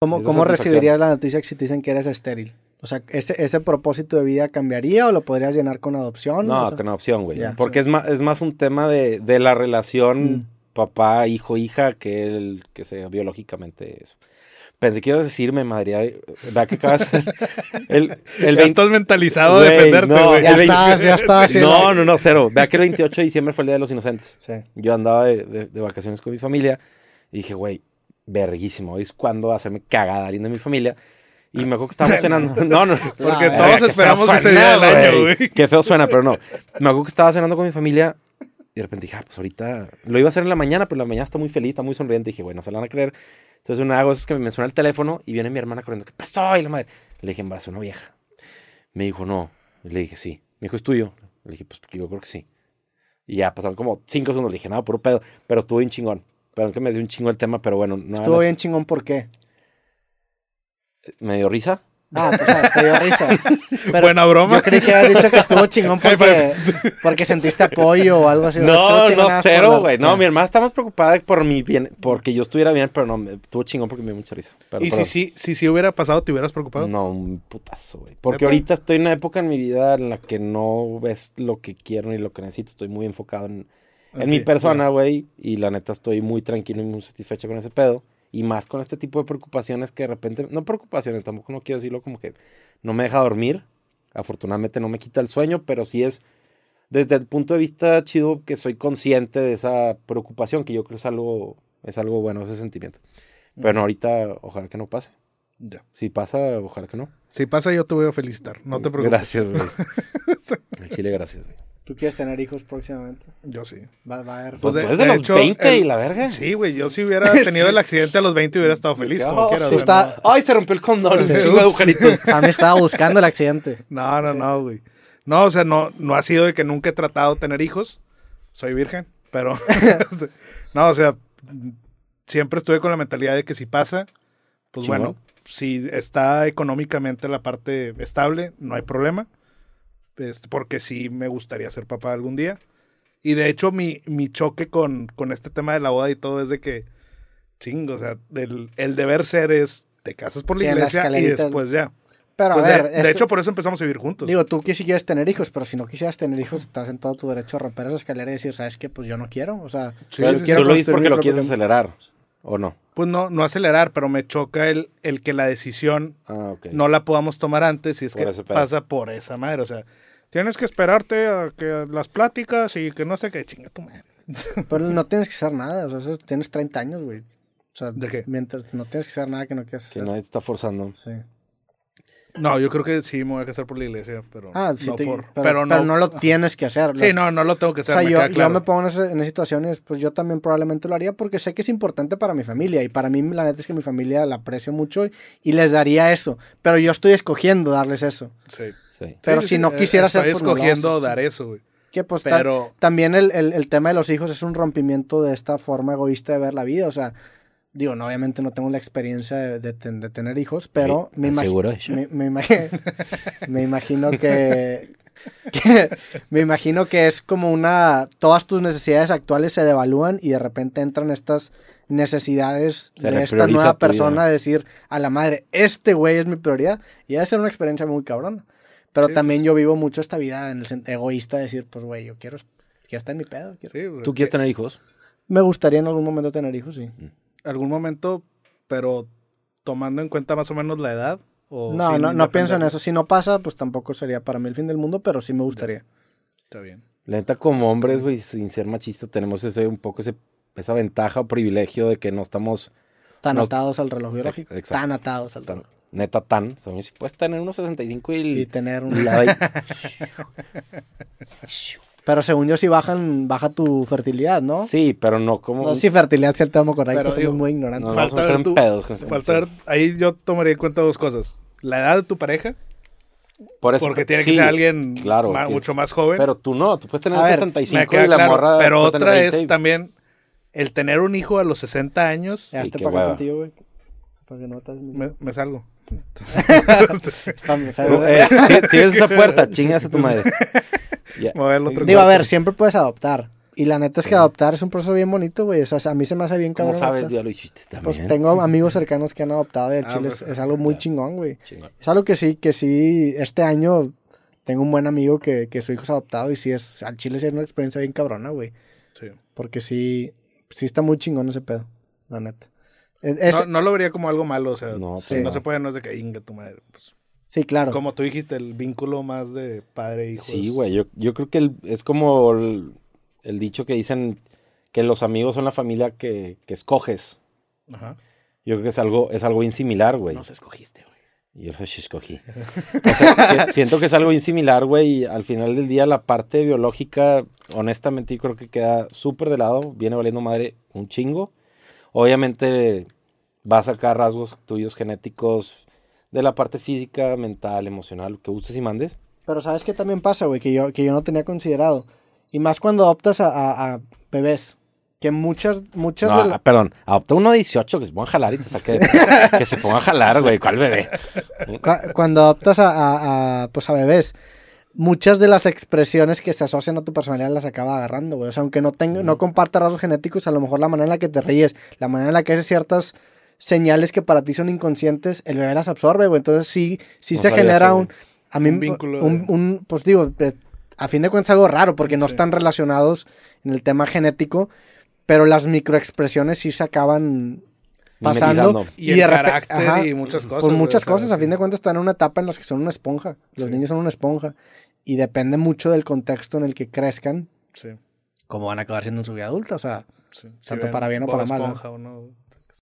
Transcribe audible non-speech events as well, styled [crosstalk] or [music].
¿Cómo, cómo recibirías la noticia si te dicen que eres estéril? O sea, ¿ese, ¿ese propósito de vida cambiaría o lo podrías llenar con adopción? No, O sea, con opción, güey. Porque es, más, es más un tema de, de la relación Mm. papá, hijo, hija, que el que sea biológicamente eso. Pensé que ibas a decirme, madre, ¿verdad que acabas de [laughs] el, el ya 20 estás mentalizado a Güey, defenderte, no, güey. Ya el 20 estás, ya estás. sí, No, no, no, cero. Vea que el 28 de diciembre fue el Día de los Inocentes. Sí. Yo andaba de, de- de vacaciones con mi familia y dije, güey, verguísimo. Hoy es cuando hacerme cagada alguien de mi familia. Y me acuerdo que estábamos [laughs] cenando. No, no. Porque Ah, todos esperamos feo ese suena, día del año, güey. Qué feo suena, pero no. Me acuerdo que estaba cenando con mi familia y de repente dije, ah, pues ahorita lo iba a hacer en la mañana, pero en la mañana está muy feliz, está muy sonriente. Y dije, bueno, se la van a creer. Entonces una hago es que me suena el teléfono y viene mi hermana corriendo, ¿qué pasó? Y la madre, le dije, embarazó una vieja. Me dijo, no. Y le dije, sí. Me dijo, ¿es tuyo? Le dije, pues yo creo que sí. Y ya pasaron como cinco segundos. Le dije, no, puro pedo. Pero estuvo bien chingón. Pero que me dio un chingo el tema, pero bueno. No Estuvo bien chingón, ¿por qué? Me dio risa. Ah, pues, o sea, te dio risa. [laughs] Pero Buena broma. Yo creí que habías dicho que estuvo chingón [laughs] porque, [laughs] porque sentiste apoyo o algo así. No, no, cero, la- güey. No, mi hermana está más preocupada por mi bien, porque yo estuviera bien, pero no, me estuvo chingón porque me dio mucha risa. Pero, Y si perdón. sí si, si hubiera pasado, ¿te hubieras preocupado? No, un putazo, güey. Porque ahorita estoy en una época en mi vida en la que no ves lo que quiero ni lo que necesito. Estoy muy enfocado en, en Ok, mi persona, güey. Y la neta estoy muy tranquilo y muy satisfecho con ese pedo. Y más con este tipo de preocupaciones que de repente, no preocupaciones, tampoco no quiero decirlo como que no me deja dormir. Afortunadamente no me quita el sueño, pero sí es desde el punto de vista chido que soy consciente de esa preocupación, que yo creo es algo, es algo bueno, ese sentimiento. Pero no, ahorita ojalá que no pase. Ya. Si pasa, ojalá que no. Si pasa, yo te voy a felicitar. No te preocupes. Gracias, güey. [laughs] Al chile, gracias, güey. ¿Tú quieres tener hijos próximamente? Yo sí. Va, va a haber. Pues de- los hecho, 20 y la verga. Sí, güey. Yo si hubiera [laughs] tenido el accidente a los 20 hubiera estado feliz, como quiera. o Tú sea, está- Ay, se rompió el condón. Sí, Un chingo de ups. agujeritos. A mí estaba buscando el accidente. No, no, no, güey. No, o sea, no, no ha sido de que nunca he tratado de tener hijos. Soy virgen, pero... [laughs] [laughs] no, o sea, siempre estuve con la mentalidad de que si pasa, pues bueno, si está económicamente la parte estable, no hay problema. Este, porque sí me gustaría ser papá algún día. Y de hecho, mi, mi choque con, con este tema de la boda y todo es de que, chingo, o sea, del, el deber ser es, te casas por la Sí, iglesia y después ya. Pero Pues a de- ver, de, esto- hecho, por eso empezamos a vivir juntos. digo, tú que si quieres tener hijos, pero si no quisieras tener hijos, estás en todo tu derecho a romper esa escalera y decir, ¿sabes qué? Pues yo no quiero. O sea, Sí, Pero sí, quiero tú lo dices porque lo quieres acelerar. ¿O no? pues no, no acelerar, pero me choca el, el que la decisión Ah, ok. no la podamos tomar antes si es Por que pasa por esa madre. O sea, tienes que esperarte a que las pláticas y que no sé qué chinga tu madre. [laughs] pero no tienes que hacer nada. O sea, tienes 30 años, güey. O sea, ¿De qué? mientras no tienes que hacer nada que no quieras Que hacer. nadie te está forzando. Sí. No, yo creo que sí me voy a casar por la iglesia, pero Ah, sí, no te- por- pero, pero, pero no, no lo tienes que hacer. Sí, no, no lo tengo que O hacer. sea, me yo, queda yo me pongo en, ese- en esas situaciones, pues yo también probablemente lo haría porque sé que es importante para mi familia y para mí la neta es que mi familia la aprecio mucho y, y les daría eso, pero yo estoy escogiendo darles eso. Sí. Sí. Pero Sí, si sí, no eh, quisiera estoy ser, lo escogiendo dar eso, güey. Que pues Pero también el, el- el tema de los hijos es un rompimiento de esta forma egoísta de ver la vida, o sea, digo, no, obviamente no tengo la experiencia de, de ten- de tener hijos, pero Sí, me, ¿estás imagi- seguro de eso? me, me imagi- [laughs] me imagino que, [laughs] que- me imagino que es como una todas tus necesidades actuales se devalúan y de repente entran estas necesidades Se de esta nueva persona vida. de decir a la madre, este güey es mi prioridad y ha de ser una experiencia muy cabrona. Pero Sí, también yo vivo mucho esta vida en el sen- egoísta de decir, pues güey, yo quiero, quiero estar en mi pedo. quiero- sí, güey, ¿Tú quieres tener hijos? Me gustaría en algún momento tener hijos, sí. algún momento, pero tomando en cuenta más o menos la edad. O No, no, no pienso en eso. Si no pasa, pues tampoco sería para mí el fin del mundo, pero sí me gustaría. Está bien. La neta, como hombres, güey, sin ser machista, tenemos ese, un poco ese, esa ventaja o privilegio de que no estamos Tan No. atados al reloj biológico. Exacto. Tan atados al reloj. Neta tan. O si puedes tener unos 65 y... Y tener un... [laughs] Pero según yo, sí bajan, baja tu fertilidad, ¿no? Sí, pero no como... No si fertilidad es el tema correcto, Pero digo, muy ignorantes. No, falta ver pedos Falta ahí yo tomaría en cuenta dos cosas. La edad de tu pareja, Por eso- porque tiene que sí, ser alguien claro, ma- tienes- mucho más joven. Pero tú no, tú puedes tener A ver, 75 me queda y la claro, morra pero otra 20 es y- también el tener un hijo a los 60 años. Ya hueva. contigo, güey. Para que no te- Me, me salgo. [laughs] Fam- [laughs] eh, si, si ves esa puerta, chingas a tu madre. [laughs] Me voy al otro Digo, a ver, siempre puedes adoptar. Y la neta es que adoptar es un proceso bien bonito, güey. O sea, a mí se me hace bien ¿Cómo cabrón. sabes? adoptar. Ya lo hiciste también. Pues tengo amigos cercanos que han adoptado y el Ah, chile pues, es, es algo muy chingón, güey. Chingón. Es algo que sí, que sí, este año tengo un buen amigo que, que su hijo es adoptado y sí es, al chile sí es una experiencia bien cabrona, güey. Sí. Porque sí, sí está muy chingón ese pedo, la neta. Es- es- No, no lo vería como algo malo, o sea, No, si pues no no. se puede, no es de que inga tu madre. pues. sí, claro. Como tú dijiste, el vínculo más de padre e hijo. Sí, es- güey. Yo, yo creo que el- es como el, el dicho que dicen que los amigos son la familia que, que escoges. Ajá. Yo creo que es algo, es algo insimilar, güey. No se escogiste, güey. Yo sí escogí. O sea, [laughs] si- siento que es algo insimilar, güey. Y al final del día, la parte biológica, honestamente, yo creo que queda súper de lado. Viene valiendo madre un chingo. Obviamente, va a sacar rasgos tuyos genéticos de la parte física, mental, emocional, lo que gustes y mandes. Pero ¿sabes qué también pasa, güey? Que yo, que yo no tenía considerado. Y más cuando adoptas a, a- a bebés. Que muchas, muchas No, de la- ah, perdón, adopta uno de 18 que se ponga a jalar y te saque. [laughs] que se ponga a jalar, güey. ¿Cuál bebé? Cu- cuando adoptas a, a- a, pues a bebés, muchas de las expresiones que se asocian a tu personalidad las acaba agarrando, güey. O sea, aunque no tenga, no comparta rasgos genéticos, a lo mejor la manera en la que te ríes, la manera en la que haces ciertas señales que para ti son inconscientes, el bebé las absorbe, güey. Entonces sí, sí No se genera un, a mí, Un un, vínculo un, un- pues digo, a fin de cuentas algo raro, porque no Sí. están relacionados en el tema genético, pero las microexpresiones sí se acaban pasando. Y, de el carácter ajá, y muchas cosas. Pues muchas cosas, a sí. fin de cuentas están en una etapa en las que son una esponja. Los Sí. niños son una esponja. Y depende mucho del contexto en el que crezcan, Sí, cómo van a acabar siendo en su vida adulta. O sea, sí. Si Tanto para bien o para mal, ¿no? Esponja o no.